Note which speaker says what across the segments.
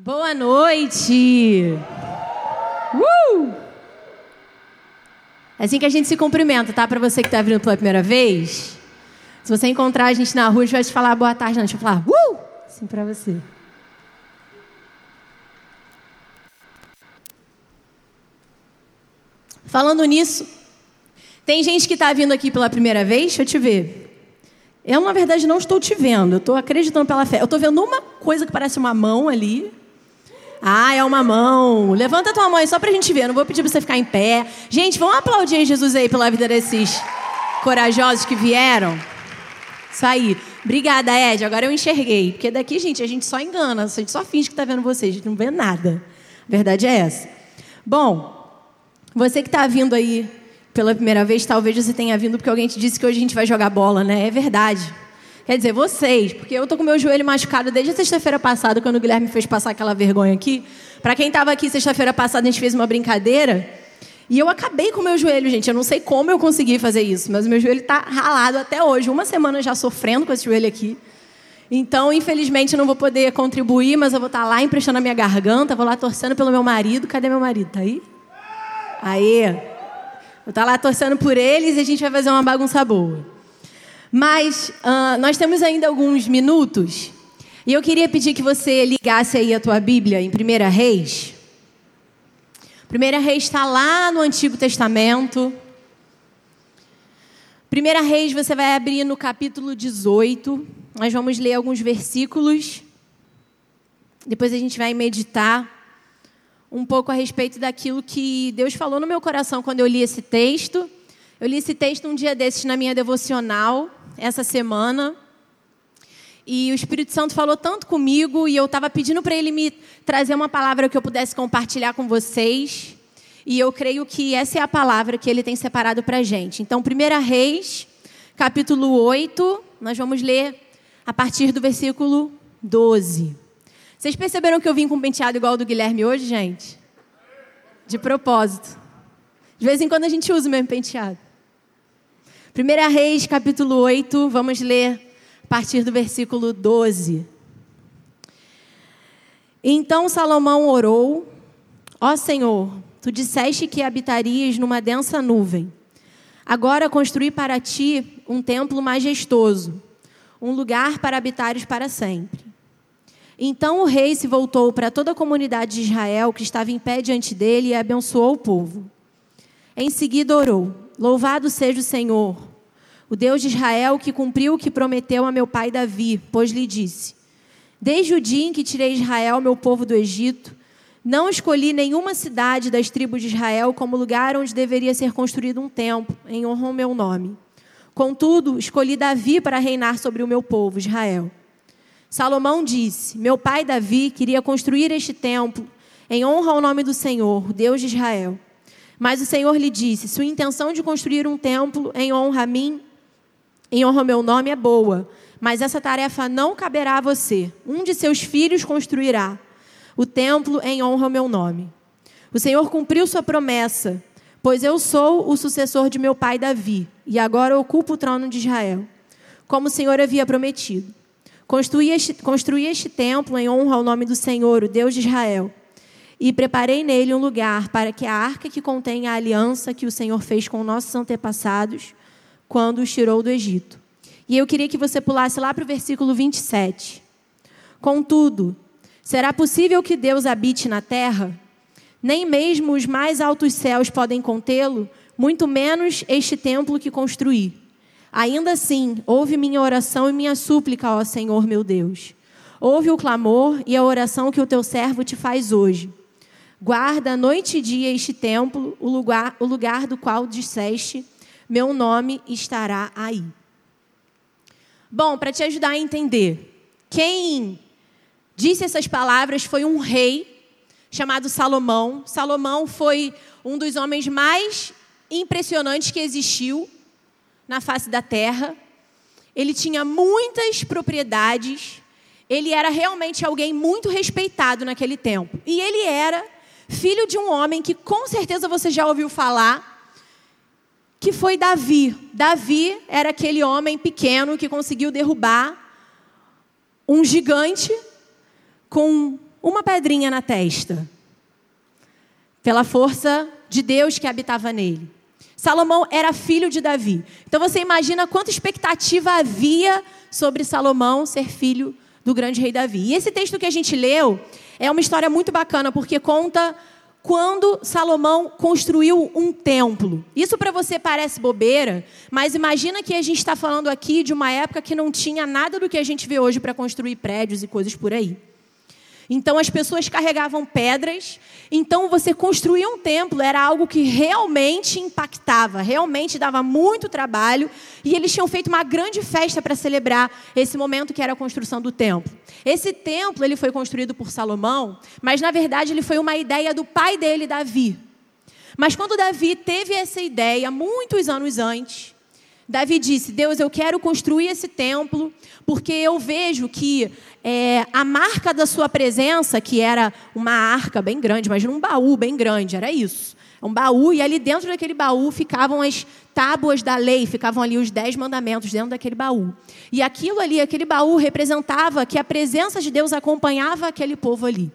Speaker 1: Boa noite! Uh! É assim que a gente se cumprimenta, tá? Para você que está vindo pela primeira vez. Se você encontrar a gente na rua, a gente vai te falar boa tarde, não. A gente vai falar uh! Assim para você. Falando nisso, tem gente que está vindo aqui pela primeira vez, deixa eu te ver. Eu, na verdade, não estou te vendo, eu estou acreditando pela fé. Eu estou vendo uma coisa que parece uma mão ali. Ah, é uma mão. Levanta tua mão aí só para a gente ver. Eu não vou pedir para você ficar em pé. Gente, vamos aplaudir Jesus aí pela vida desses corajosos que vieram. Isso aí. Obrigada, Ed. Agora eu enxerguei. Porque daqui, gente, a gente só engana. A gente só finge que está vendo vocês. A gente não vê nada. A verdade é essa. Bom, você que está vindo aí pela primeira vez, talvez você tenha vindo porque alguém te disse que hoje a gente vai jogar bola, né? É verdade. Quer dizer, vocês, porque eu tô com meu joelho machucado desde a sexta-feira passada, quando o Guilherme fez passar aquela vergonha aqui. Para quem estava aqui sexta-feira passada, a gente fez uma brincadeira. E eu acabei com o meu joelho, gente. Eu não sei como eu consegui fazer isso, mas o meu joelho está ralado até hoje. Uma semana já sofrendo com esse joelho aqui. Então, infelizmente, eu não vou poder contribuir, mas eu vou estar tá lá emprestando a minha garganta, vou lá torcendo pelo meu marido. Cadê meu marido? Tá aí? Aí. Vou estar lá torcendo por eles e a gente vai fazer uma bagunça boa. Mas uh, nós temos ainda alguns minutos e eu queria pedir que você ligasse aí a tua Bíblia em 1 Reis. 1 Reis está lá no Antigo Testamento. 1 Reis você vai abrir no capítulo 18. Nós vamos ler alguns versículos. Depois a gente vai meditar um pouco a respeito daquilo que Deus falou no meu coração quando eu li esse texto. Eu li esse texto um dia desses na minha devocional, essa semana. E o Espírito Santo falou tanto comigo e eu estava pedindo para ele me trazer uma palavra que eu pudesse compartilhar com vocês. E eu creio que essa é a palavra que ele tem separado para a gente. Então, 1 Reis, capítulo 8, nós vamos ler a partir do versículo 12. Vocês perceberam que eu vim com um penteado igual ao do Guilherme hoje, gente? De propósito. De vez em quando a gente usa o mesmo penteado. 1 Reis, capítulo 8, vamos ler a partir do versículo 12. Então Salomão orou: Ó Senhor, tu disseste que habitarias numa densa nuvem. Agora construí para ti um templo majestoso, um lugar para habitares para sempre. Então o rei se voltou para toda a comunidade de Israel que estava em pé diante dele e abençoou o povo. Em seguida orou: Louvado seja o Senhor, o Deus de Israel que cumpriu o que prometeu a meu pai Davi, pois lhe disse: Desde o dia em que tirei Israel, meu povo do Egito, não escolhi nenhuma cidade das tribos de Israel como lugar onde deveria ser construído um templo em honra ao meu nome. Contudo, escolhi Davi para reinar sobre o meu povo, Israel. Salomão disse: Meu pai Davi queria construir este templo em honra ao nome do Senhor, Deus de Israel. Mas o Senhor lhe disse: Sua intenção de construir um templo em honra a mim, em honra ao meu nome, é boa, mas essa tarefa não caberá a você. Um de seus filhos construirá o templo em honra ao meu nome. O Senhor cumpriu sua promessa, pois eu sou o sucessor de meu pai Davi, e agora ocupo o trono de Israel, como o Senhor havia prometido. Construí este, construí este templo em honra ao nome do Senhor, o Deus de Israel. E preparei nele um lugar para que a arca que contém a aliança que o Senhor fez com nossos antepassados quando os tirou do Egito. E eu queria que você pulasse lá para o versículo 27. Contudo, será possível que Deus habite na terra? Nem mesmo os mais altos céus podem contê-lo, muito menos este templo que construí. Ainda assim, ouve minha oração e minha súplica, ó Senhor meu Deus. Ouve o clamor e a oração que o teu servo te faz hoje. Guarda noite e dia este templo, o lugar, o lugar do qual disseste: Meu nome estará aí. Bom, para te ajudar a entender, quem disse essas palavras foi um rei chamado Salomão. Salomão foi um dos homens mais impressionantes que existiu na face da terra. Ele tinha muitas propriedades. Ele era realmente alguém muito respeitado naquele tempo. E ele era filho de um homem que com certeza você já ouviu falar, que foi Davi. Davi era aquele homem pequeno que conseguiu derrubar um gigante com uma pedrinha na testa, pela força de Deus que habitava nele. Salomão era filho de Davi. Então você imagina quanta expectativa havia sobre Salomão ser filho do grande rei Davi. E esse texto que a gente leu é uma história muito bacana, porque conta quando Salomão construiu um templo. Isso para você parece bobeira, mas imagina que a gente está falando aqui de uma época que não tinha nada do que a gente vê hoje para construir prédios e coisas por aí. Então as pessoas carregavam pedras. Então você construir um templo era algo que realmente impactava, realmente dava muito trabalho. E eles tinham feito uma grande festa para celebrar esse momento que era a construção do templo. Esse templo ele foi construído por Salomão, mas na verdade ele foi uma ideia do pai dele, Davi. Mas quando Davi teve essa ideia muitos anos antes, Davi disse: Deus, eu quero construir esse templo, porque eu vejo que é, a marca da sua presença, que era uma arca bem grande, imagina um baú bem grande, era isso. Um baú, e ali dentro daquele baú ficavam as tábuas da lei, ficavam ali os dez mandamentos dentro daquele baú. E aquilo ali, aquele baú, representava que a presença de Deus acompanhava aquele povo ali.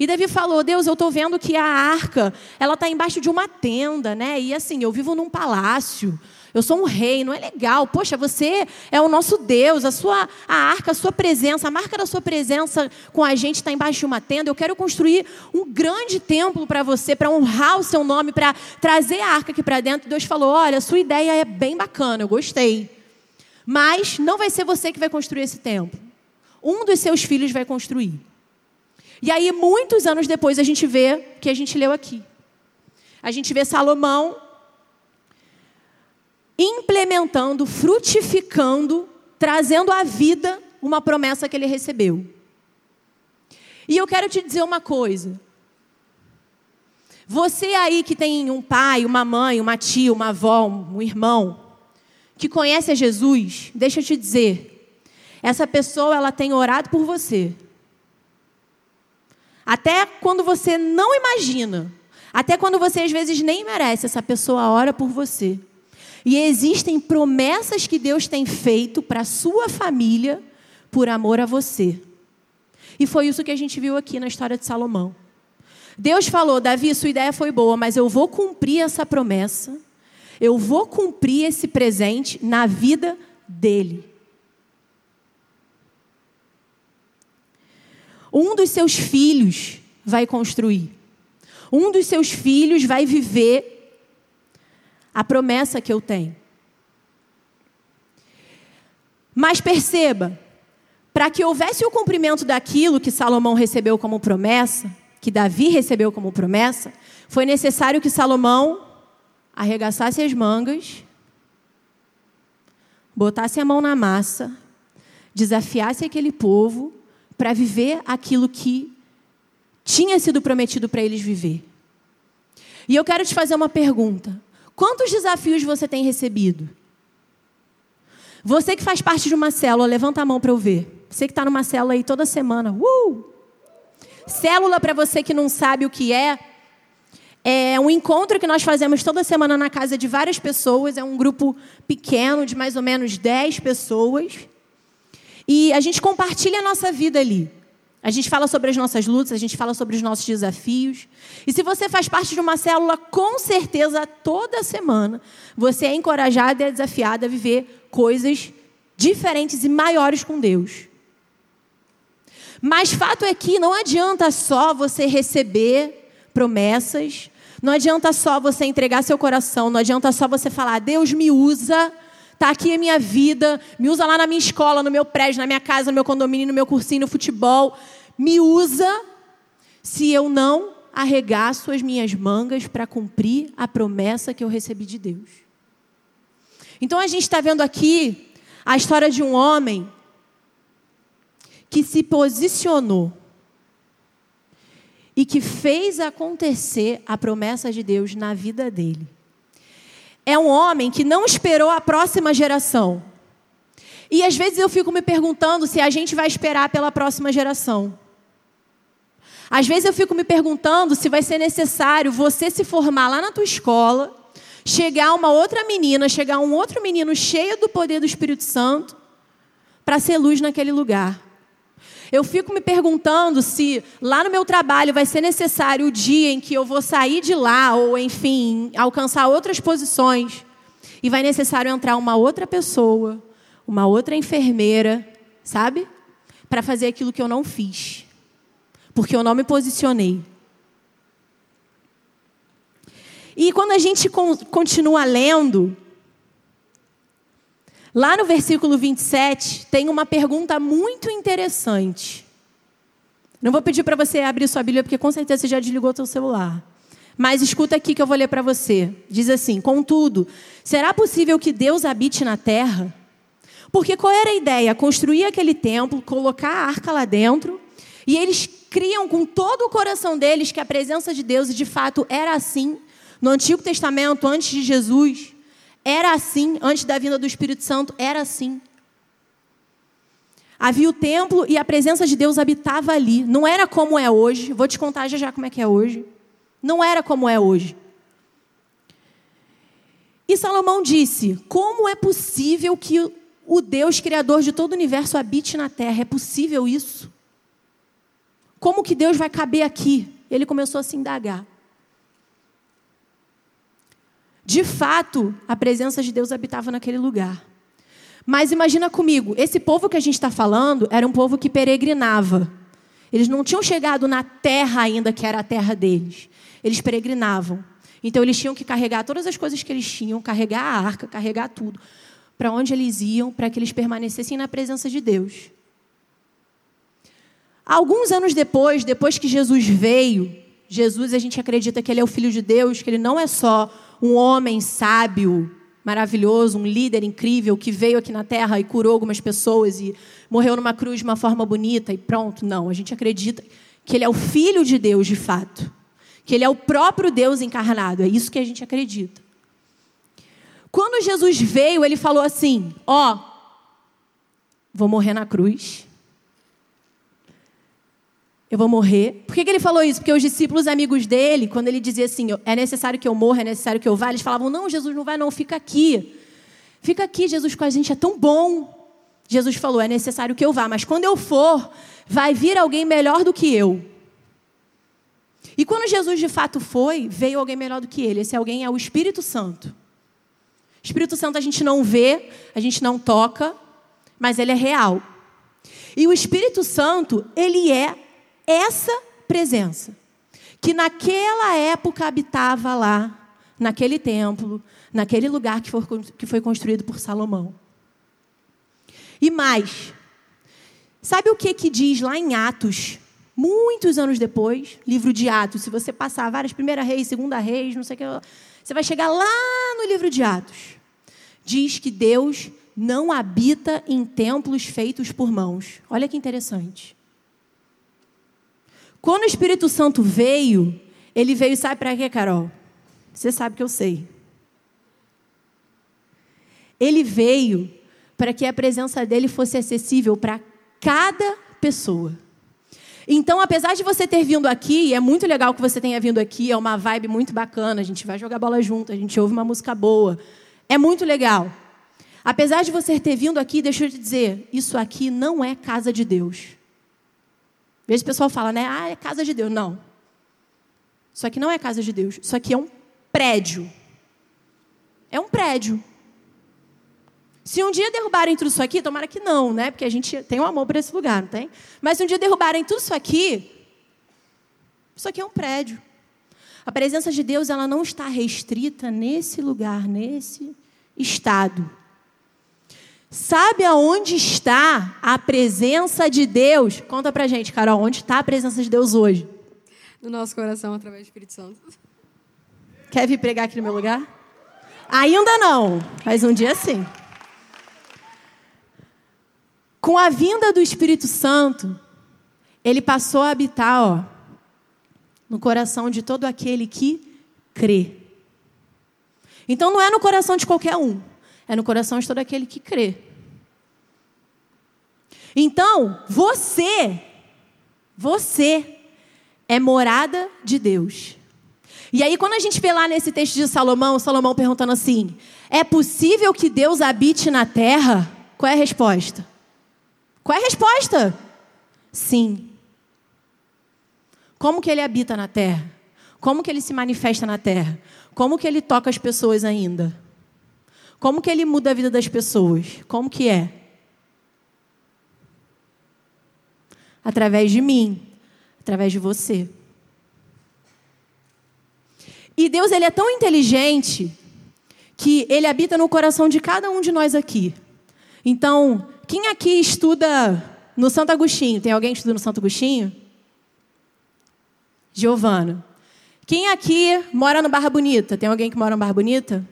Speaker 1: E Davi falou: Deus, eu estou vendo que a arca, ela está embaixo de uma tenda, né? E assim, eu vivo num palácio. Eu sou um rei, não é legal. Poxa, você é o nosso Deus, a sua a arca, a sua presença, a marca da sua presença com a gente está embaixo de uma tenda. Eu quero construir um grande templo para você, para honrar o seu nome, para trazer a arca aqui para dentro. Deus falou: Olha, sua ideia é bem bacana, eu gostei. Mas não vai ser você que vai construir esse templo. Um dos seus filhos vai construir. E aí, muitos anos depois, a gente vê que a gente leu aqui. A gente vê Salomão implementando, frutificando, trazendo à vida uma promessa que ele recebeu. E eu quero te dizer uma coisa. Você aí que tem um pai, uma mãe, uma tia, uma avó, um irmão, que conhece a Jesus, deixa eu te dizer, essa pessoa ela tem orado por você. Até quando você não imagina, até quando você às vezes nem merece, essa pessoa ora por você. E existem promessas que Deus tem feito para a sua família por amor a você. E foi isso que a gente viu aqui na história de Salomão. Deus falou: Davi, sua ideia foi boa, mas eu vou cumprir essa promessa, eu vou cumprir esse presente na vida dele. Um dos seus filhos vai construir, um dos seus filhos vai viver a promessa que eu tenho. Mas perceba, para que houvesse o cumprimento daquilo que Salomão recebeu como promessa, que Davi recebeu como promessa, foi necessário que Salomão arregaçasse as mangas, botasse a mão na massa, desafiasse aquele povo para viver aquilo que tinha sido prometido para eles viver. E eu quero te fazer uma pergunta: Quantos desafios você tem recebido? Você que faz parte de uma célula, levanta a mão para eu ver. Você que está numa célula aí toda semana. Uh! Célula, para você que não sabe o que é, é um encontro que nós fazemos toda semana na casa de várias pessoas. É um grupo pequeno, de mais ou menos 10 pessoas. E a gente compartilha a nossa vida ali. A gente fala sobre as nossas lutas, a gente fala sobre os nossos desafios. E se você faz parte de uma célula, com certeza, toda semana, você é encorajado e é desafiado a viver coisas diferentes e maiores com Deus. Mas fato é que não adianta só você receber promessas, não adianta só você entregar seu coração, não adianta só você falar, Deus me usa, está aqui a minha vida, me usa lá na minha escola, no meu prédio, na minha casa, no meu condomínio, no meu cursinho, no futebol me usa se eu não arregaço as minhas mangas para cumprir a promessa que eu recebi de Deus. Então a gente está vendo aqui a história de um homem que se posicionou e que fez acontecer a promessa de Deus na vida dele. É um homem que não esperou a próxima geração. E às vezes eu fico me perguntando se a gente vai esperar pela próxima geração. Às vezes eu fico me perguntando se vai ser necessário você se formar lá na tua escola, chegar uma outra menina, chegar um outro menino cheio do poder do Espírito Santo, para ser luz naquele lugar. Eu fico me perguntando se lá no meu trabalho vai ser necessário o dia em que eu vou sair de lá, ou enfim, alcançar outras posições, e vai necessário entrar uma outra pessoa, uma outra enfermeira, sabe? Para fazer aquilo que eu não fiz. Porque eu não me posicionei. E quando a gente continua lendo, lá no versículo 27, tem uma pergunta muito interessante. Não vou pedir para você abrir sua Bíblia, porque com certeza você já desligou seu celular. Mas escuta aqui que eu vou ler para você. Diz assim: Contudo, será possível que Deus habite na terra? Porque qual era a ideia? Construir aquele templo, colocar a arca lá dentro, e eles criam com todo o coração deles que a presença de Deus, e de fato era assim, no Antigo Testamento, antes de Jesus, era assim, antes da vinda do Espírito Santo, era assim. Havia o templo e a presença de Deus habitava ali. Não era como é hoje. Vou te contar já já como é que é hoje. Não era como é hoje. E Salomão disse: Como é possível que o Deus criador de todo o universo habite na terra? É possível isso? Como que Deus vai caber aqui? Ele começou a se indagar. De fato, a presença de Deus habitava naquele lugar. Mas imagina comigo, esse povo que a gente está falando era um povo que peregrinava. Eles não tinham chegado na terra ainda, que era a terra deles. Eles peregrinavam. Então eles tinham que carregar todas as coisas que eles tinham, carregar a arca, carregar tudo. Para onde eles iam, para que eles permanecessem na presença de Deus. Alguns anos depois, depois que Jesus veio, Jesus, a gente acredita que ele é o Filho de Deus, que ele não é só um homem sábio, maravilhoso, um líder incrível que veio aqui na terra e curou algumas pessoas e morreu numa cruz de uma forma bonita e pronto. Não, a gente acredita que ele é o Filho de Deus de fato. Que ele é o próprio Deus encarnado. É isso que a gente acredita. Quando Jesus veio, ele falou assim: Ó, oh, vou morrer na cruz eu vou morrer. Por que, que ele falou isso? Porque os discípulos amigos dele, quando ele dizia assim, é necessário que eu morra, é necessário que eu vá, eles falavam, não, Jesus não vai não, fica aqui. Fica aqui, Jesus com a gente é tão bom. Jesus falou, é necessário que eu vá, mas quando eu for, vai vir alguém melhor do que eu. E quando Jesus de fato foi, veio alguém melhor do que ele. Esse alguém é o Espírito Santo. Espírito Santo a gente não vê, a gente não toca, mas ele é real. E o Espírito Santo, ele é essa presença, que naquela época habitava lá, naquele templo, naquele lugar que foi, construído por Salomão. E mais, sabe o que, que diz lá em Atos, muitos anos depois, livro de Atos, se você passar várias, primeira reis, segunda reis, não sei o que, você vai chegar lá no livro de Atos. Diz que Deus não habita em templos feitos por mãos. Olha que interessante. Quando o Espírito Santo veio, ele veio, sabe para quê, Carol? Você sabe que eu sei. Ele veio para que a presença dele fosse acessível para cada pessoa. Então, apesar de você ter vindo aqui, é muito legal que você tenha vindo aqui, é uma vibe muito bacana, a gente vai jogar bola junto, a gente ouve uma música boa. É muito legal. Apesar de você ter vindo aqui, deixa eu te dizer, isso aqui não é casa de Deus. Às o pessoal fala, né? Ah, é casa de Deus. Não. Isso aqui não é casa de Deus. Isso aqui é um prédio. É um prédio. Se um dia derrubarem tudo isso aqui, tomara que não, né? Porque a gente tem um amor por esse lugar, não tem? Mas se um dia derrubarem tudo isso aqui, isso aqui é um prédio. A presença de Deus, ela não está restrita nesse lugar, nesse estado. Sabe aonde está a presença de Deus? Conta pra gente, Carol, onde está a presença de Deus hoje?
Speaker 2: No nosso coração, através do Espírito Santo.
Speaker 1: Quer vir pregar aqui no meu lugar? Ainda não, mas um dia sim. Com a vinda do Espírito Santo, ele passou a habitar, ó, no coração de todo aquele que crê. Então não é no coração de qualquer um. É no coração de todo aquele que crê. Então, você, você é morada de Deus. E aí, quando a gente vê lá nesse texto de Salomão, Salomão perguntando assim: é possível que Deus habite na terra? Qual é a resposta? Qual é a resposta? Sim. Como que ele habita na terra? Como que ele se manifesta na terra? Como que ele toca as pessoas ainda? Como que ele muda a vida das pessoas? Como que é? Através de mim, através de você. E Deus ele é tão inteligente que ele habita no coração de cada um de nós aqui. Então, quem aqui estuda no Santo Agostinho? Tem alguém que estuda no Santo Agostinho? Giovana. Quem aqui mora no Barra Bonita? Tem alguém que mora no Barra Bonita?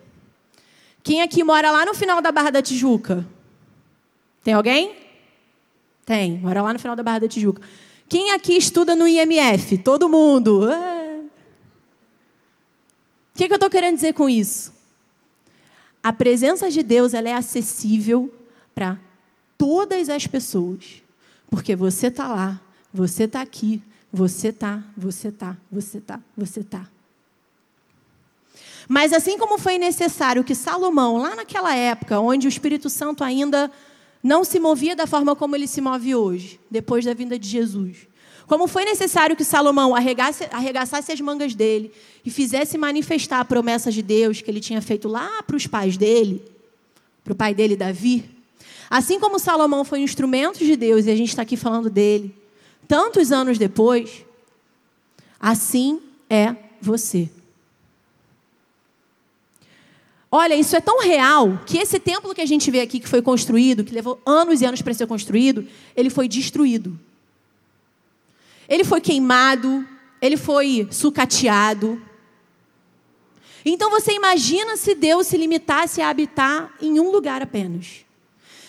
Speaker 1: Quem aqui mora lá no final da Barra da Tijuca? Tem alguém? Tem, mora lá no final da Barra da Tijuca. Quem aqui estuda no IMF? Todo mundo. Ah. O que, que eu estou querendo dizer com isso? A presença de Deus ela é acessível para todas as pessoas. Porque você está lá, você está aqui, você está, você está, você está, você está. Mas assim como foi necessário que Salomão, lá naquela época, onde o Espírito Santo ainda não se movia da forma como ele se move hoje, depois da vinda de Jesus. Como foi necessário que Salomão arregasse, arregaçasse as mangas dele e fizesse manifestar a promessa de Deus que ele tinha feito lá para os pais dele, para o pai dele, Davi. Assim como Salomão foi um instrumento de Deus e a gente está aqui falando dele, tantos anos depois, assim é você. Olha, isso é tão real que esse templo que a gente vê aqui, que foi construído, que levou anos e anos para ser construído, ele foi destruído. Ele foi queimado, ele foi sucateado. Então você imagina se Deus se limitasse a habitar em um lugar apenas.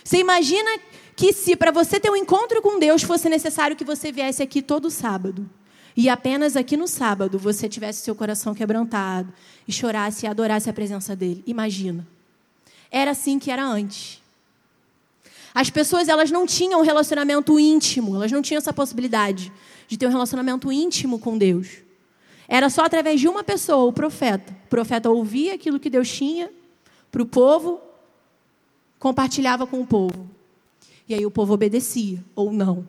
Speaker 1: Você imagina que se para você ter um encontro com Deus fosse necessário que você viesse aqui todo sábado e apenas aqui no sábado você tivesse seu coração quebrantado e chorasse e adorasse a presença dele. Imagina. Era assim que era antes. As pessoas elas não tinham um relacionamento íntimo, elas não tinham essa possibilidade de ter um relacionamento íntimo com Deus. Era só através de uma pessoa, o profeta. O profeta ouvia aquilo que Deus tinha para o povo, compartilhava com o povo. E aí o povo obedecia ou não.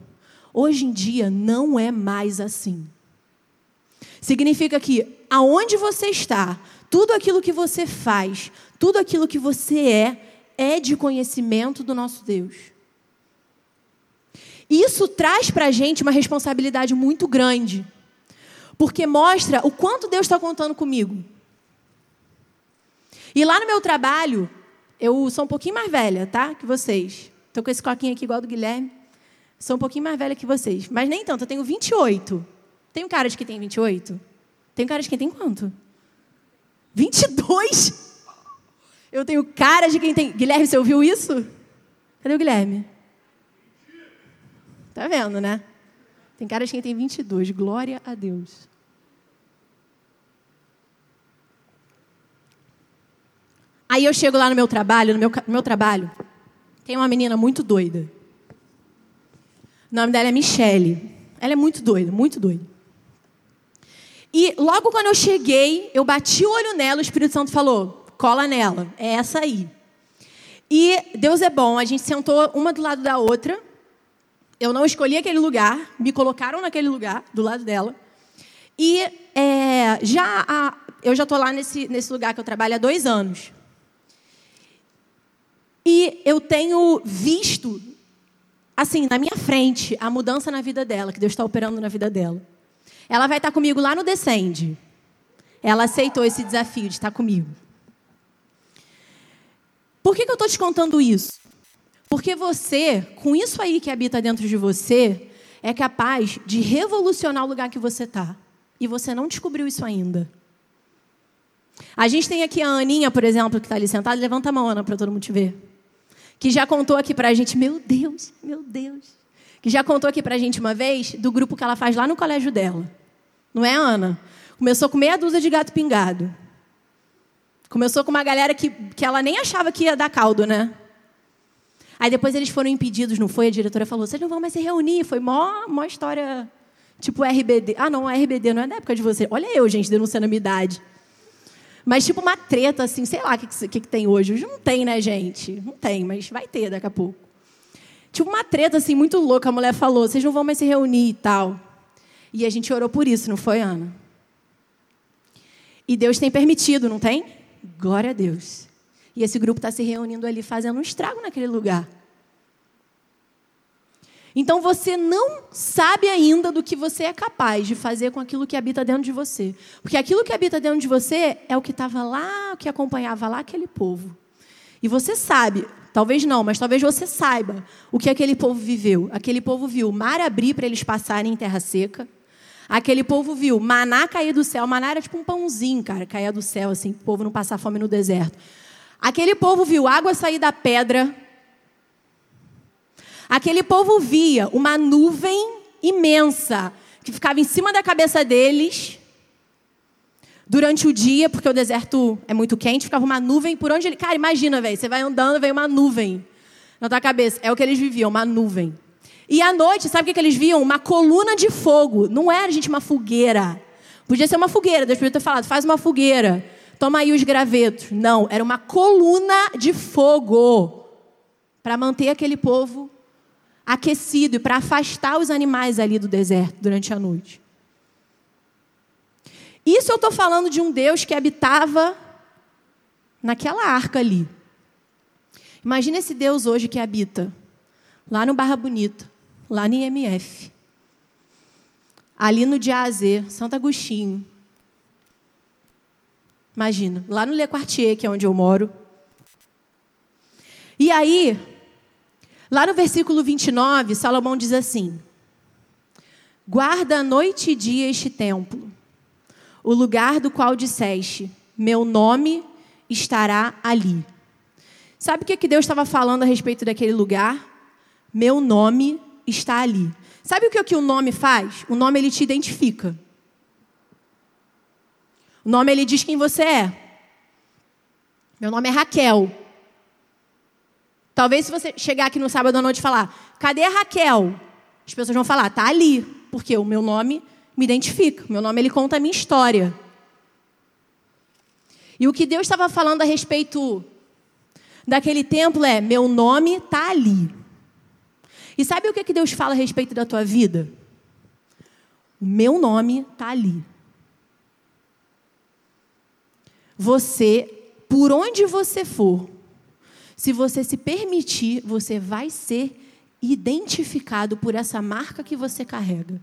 Speaker 1: Hoje em dia não é mais assim. Significa que aonde você está, tudo aquilo que você faz, tudo aquilo que você é, é de conhecimento do nosso Deus. Isso traz para a gente uma responsabilidade muito grande, porque mostra o quanto Deus está contando comigo. E lá no meu trabalho, eu sou um pouquinho mais velha, tá? Que vocês. Estou com esse coquinho aqui igual do Guilherme. Sou um pouquinho mais velha que vocês. Mas nem tanto, eu tenho 28. Tenho cara de que tem 28? Tenho cara de quem tem quanto? 22? Eu tenho cara de quem tem. Guilherme, você ouviu isso? Cadê o Guilherme? Tá vendo, né? Tem cara de quem tem 22. Glória a Deus. Aí eu chego lá no meu trabalho, no meu, no meu trabalho, tem uma menina muito doida. O nome dela é Michele. Ela é muito doida, muito doida. E logo quando eu cheguei, eu bati o olho nela, o Espírito Santo falou: cola nela, é essa aí. E Deus é bom, a gente sentou uma do lado da outra. Eu não escolhi aquele lugar, me colocaram naquele lugar, do lado dela. E é, já a, eu já estou lá nesse, nesse lugar que eu trabalho há dois anos. E eu tenho visto, assim, na minha frente, a mudança na vida dela, que Deus está operando na vida dela. Ela vai estar comigo lá no Descende. Ela aceitou esse desafio de estar comigo. Por que, que eu estou te contando isso? Porque você, com isso aí que habita dentro de você, é capaz de revolucionar o lugar que você está. E você não descobriu isso ainda. A gente tem aqui a Aninha, por exemplo, que está ali sentada. Levanta a mão, Ana, para todo mundo te ver. Que já contou aqui para a gente, meu Deus, meu Deus que já contou aqui para a gente uma vez do grupo que ela faz lá no colégio dela. Não é, Ana? Começou com meia dúzia de gato pingado. Começou com uma galera que, que ela nem achava que ia dar caldo, né? Aí depois eles foram impedidos, não foi? A diretora falou: vocês não vão mais se reunir. Foi mó, mó história tipo RBD. Ah, não, RBD não é da época de você. Olha eu, gente, denunciando a minha idade. Mas tipo uma treta, assim, sei lá o que, que, que tem hoje. Hoje não tem, né, gente? Não tem, mas vai ter daqui a pouco. Tipo uma treta assim muito louca. A mulher falou: vocês não vão mais se reunir e tal. E a gente orou por isso, não foi, Ana? E Deus tem permitido, não tem? Glória a Deus. E esse grupo está se reunindo ali, fazendo um estrago naquele lugar. Então você não sabe ainda do que você é capaz de fazer com aquilo que habita dentro de você. Porque aquilo que habita dentro de você é o que estava lá, o que acompanhava lá aquele povo. E você sabe, talvez não, mas talvez você saiba o que aquele povo viveu. Aquele povo viu o mar abrir para eles passarem em terra seca. Aquele povo viu maná cair do céu. Maná era tipo um pãozinho, cara, cair do céu, assim, o povo não passar fome no deserto. Aquele povo viu água sair da pedra Aquele povo via uma nuvem imensa que ficava em cima da cabeça deles durante o dia, porque o deserto é muito quente, ficava uma nuvem por onde ele. Cara, imagina, velho, você vai andando, vem uma nuvem na tua cabeça. É o que eles viviam, uma nuvem. E à noite, sabe o que eles viam? Uma coluna de fogo. Não era, gente, uma fogueira. Podia ser uma fogueira, Deus podia ter falado, faz uma fogueira. Toma aí os gravetos. Não, era uma coluna de fogo para manter aquele povo aquecido e para afastar os animais ali do deserto durante a noite. Isso eu estou falando de um Deus que habitava naquela arca ali. Imagina esse Deus hoje que habita lá no Barra Bonita, lá no IMF, ali no Diazê, Santo Agostinho. Imagina, lá no Le Quartier, que é onde eu moro. E aí, Lá no versículo 29, Salomão diz assim: Guarda noite e dia este templo, o lugar do qual disseste: Meu nome estará ali. Sabe o que, que Deus estava falando a respeito daquele lugar? Meu nome está ali. Sabe o que, que o nome faz? O nome ele te identifica. O nome ele diz quem você é. Meu nome é Raquel. Talvez se você chegar aqui no sábado à noite e falar, cadê a Raquel? As pessoas vão falar, tá ali, porque o meu nome me identifica, meu nome ele conta a minha história. E o que Deus estava falando a respeito daquele templo é: meu nome está ali. E sabe o que, que Deus fala a respeito da tua vida? O meu nome está ali. Você, por onde você for, se você se permitir, você vai ser identificado por essa marca que você carrega.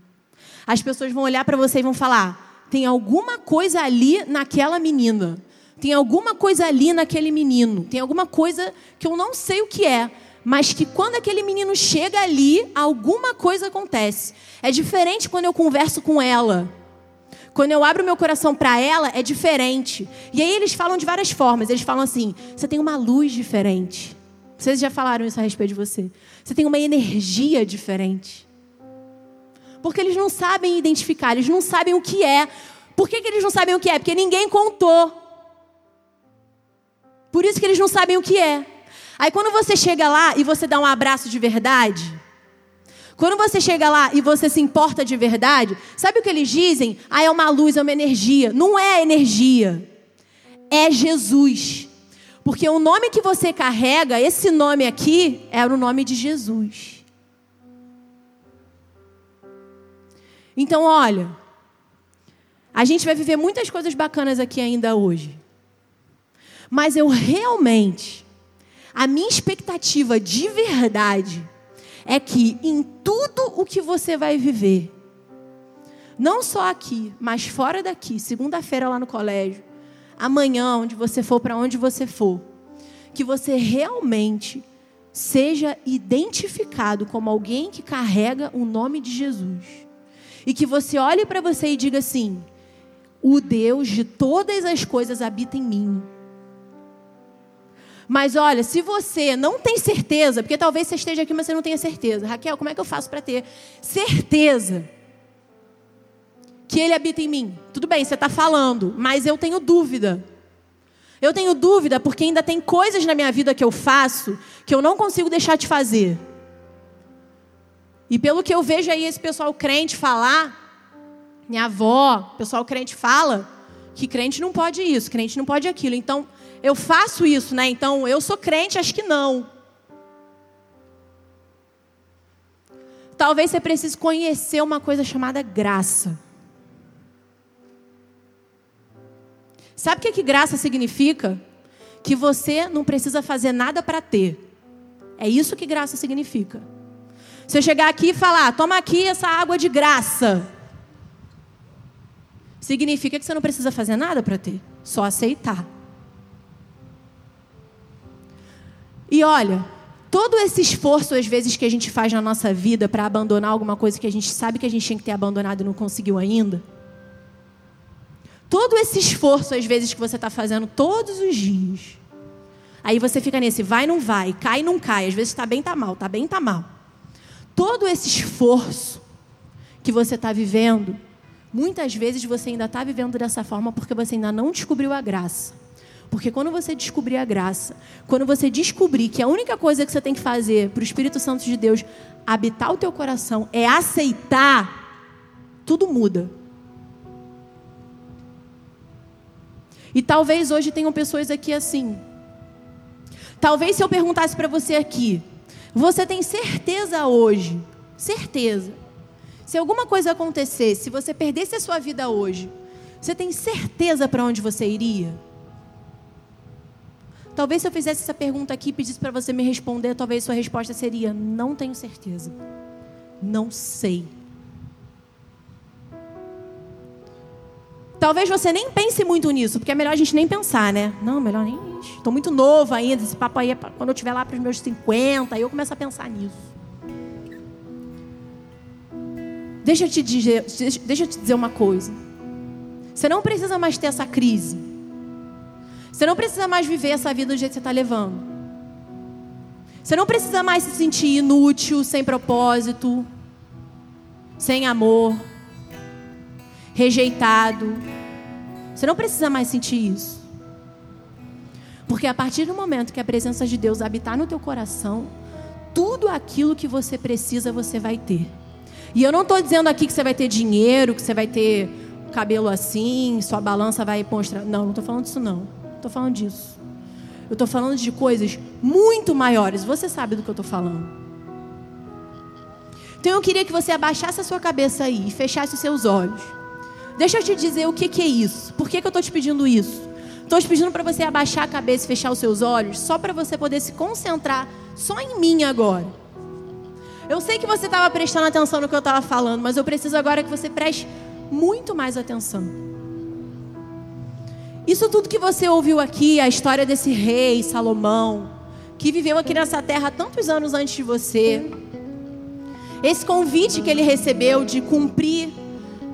Speaker 1: As pessoas vão olhar para você e vão falar: tem alguma coisa ali naquela menina. Tem alguma coisa ali naquele menino. Tem alguma coisa que eu não sei o que é, mas que quando aquele menino chega ali, alguma coisa acontece. É diferente quando eu converso com ela. Quando eu abro meu coração para ela, é diferente. E aí eles falam de várias formas. Eles falam assim: você tem uma luz diferente. Vocês já falaram isso a respeito de você. Você tem uma energia diferente. Porque eles não sabem identificar, eles não sabem o que é. Por que, que eles não sabem o que é? Porque ninguém contou. Por isso que eles não sabem o que é. Aí quando você chega lá e você dá um abraço de verdade, quando você chega lá e você se importa de verdade, sabe o que eles dizem? Ah, é uma luz, é uma energia. Não é energia. É Jesus. Porque o nome que você carrega, esse nome aqui, era o nome de Jesus. Então, olha, a gente vai viver muitas coisas bacanas aqui ainda hoje. Mas eu realmente, a minha expectativa de verdade é que em tudo o que você vai viver, não só aqui, mas fora daqui, segunda-feira lá no colégio, amanhã, onde você for, para onde você for, que você realmente seja identificado como alguém que carrega o nome de Jesus. E que você olhe para você e diga assim: o Deus de todas as coisas habita em mim. Mas olha, se você não tem certeza, porque talvez você esteja aqui, mas você não tenha certeza. Raquel, como é que eu faço para ter certeza que Ele habita em mim? Tudo bem, você está falando, mas eu tenho dúvida. Eu tenho dúvida porque ainda tem coisas na minha vida que eu faço que eu não consigo deixar de fazer. E pelo que eu vejo aí esse pessoal crente falar, minha avó, pessoal crente fala que crente não pode isso, crente não pode aquilo. Então, eu faço isso, né? Então eu sou crente, acho que não. Talvez você precise conhecer uma coisa chamada graça. Sabe o que, que graça significa? Que você não precisa fazer nada para ter. É isso que graça significa. Você chegar aqui e falar, toma aqui essa água de graça. Significa que você não precisa fazer nada para ter, só aceitar. E olha, todo esse esforço, às vezes, que a gente faz na nossa vida para abandonar alguma coisa que a gente sabe que a gente tinha que ter abandonado e não conseguiu ainda. Todo esse esforço, às vezes, que você está fazendo todos os dias. Aí você fica nesse vai, não vai, cai, não cai. Às vezes está bem, está mal, está bem, está mal. Todo esse esforço que você está vivendo, muitas vezes você ainda está vivendo dessa forma porque você ainda não descobriu a graça. Porque quando você descobrir a graça, quando você descobrir que a única coisa que você tem que fazer para o Espírito Santo de Deus habitar o teu coração é aceitar, tudo muda. E talvez hoje tenham pessoas aqui assim. Talvez se eu perguntasse para você aqui, você tem certeza hoje, certeza, se alguma coisa acontecesse, se você perdesse a sua vida hoje, você tem certeza para onde você iria? Talvez se eu fizesse essa pergunta aqui e pedisse para você me responder, talvez sua resposta seria: não tenho certeza. Não sei. Talvez você nem pense muito nisso, porque é melhor a gente nem pensar, né? Não, melhor nem. Estou muito novo ainda, esse papo aí é quando eu estiver lá para os meus 50, aí eu começo a pensar nisso. Deixa eu te dizer, deixa eu te dizer uma coisa. Você não precisa mais ter essa crise. Você não precisa mais viver essa vida do jeito que você está levando. Você não precisa mais se sentir inútil, sem propósito, sem amor, rejeitado. Você não precisa mais sentir isso. Porque a partir do momento que a presença de Deus habitar no teu coração, tudo aquilo que você precisa você vai ter. E eu não estou dizendo aqui que você vai ter dinheiro, que você vai ter cabelo assim, sua balança vai mostrar. Não, não estou falando disso não estou falando disso. Eu estou falando de coisas muito maiores. Você sabe do que eu estou falando. Então eu queria que você abaixasse a sua cabeça aí e fechasse os seus olhos. Deixa eu te dizer o que, que é isso. Por que, que eu estou te pedindo isso? Estou te pedindo para você abaixar a cabeça e fechar os seus olhos, só para você poder se concentrar só em mim agora. Eu sei que você estava prestando atenção no que eu estava falando, mas eu preciso agora que você preste muito mais atenção. Isso tudo que você ouviu aqui, a história desse rei Salomão, que viveu aqui nessa terra tantos anos antes de você, esse convite que ele recebeu de cumprir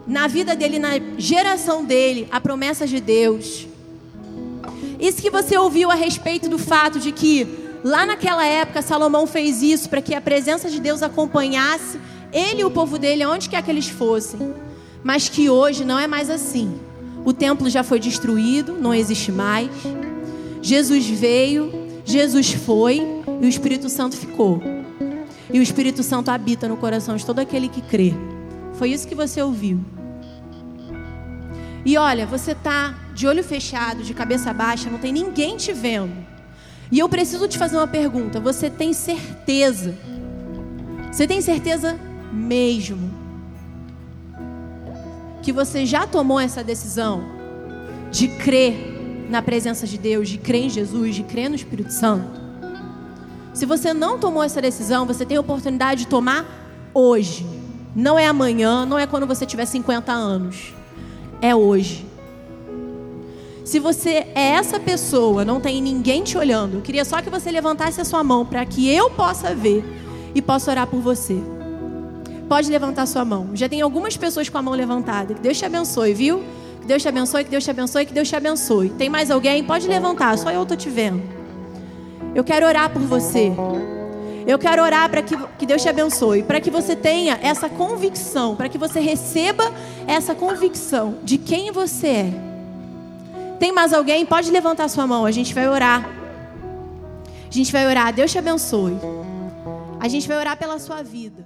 Speaker 1: na vida dele, na geração dele, a promessa de Deus. Isso que você ouviu a respeito do fato de que lá naquela época Salomão fez isso para que a presença de Deus acompanhasse ele e o povo dele aonde quer que eles fossem, mas que hoje não é mais assim. O templo já foi destruído, não existe mais. Jesus veio, Jesus foi e o Espírito Santo ficou. E o Espírito Santo habita no coração de todo aquele que crê. Foi isso que você ouviu. E olha, você está de olho fechado, de cabeça baixa, não tem ninguém te vendo. E eu preciso te fazer uma pergunta: você tem certeza? Você tem certeza mesmo que você já tomou essa decisão de crer na presença de Deus, de crer em Jesus, de crer no Espírito Santo? Se você não tomou essa decisão, você tem a oportunidade de tomar hoje. Não é amanhã, não é quando você tiver 50 anos. É hoje. Se você é essa pessoa, não tem ninguém te olhando, eu queria só que você levantasse a sua mão para que eu possa ver e possa orar por você. Pode levantar sua mão. Já tem algumas pessoas com a mão levantada. Que Deus te abençoe, viu? Que Deus te abençoe, que Deus te abençoe, que Deus te abençoe. Tem mais alguém? Pode levantar, só eu estou te vendo. Eu quero orar por você. Eu quero orar para que, que Deus te abençoe, para que você tenha essa convicção, para que você receba essa convicção de quem você é. Tem mais alguém? Pode levantar sua mão, a gente vai orar. A gente vai orar, Deus te abençoe. A gente vai orar pela sua vida.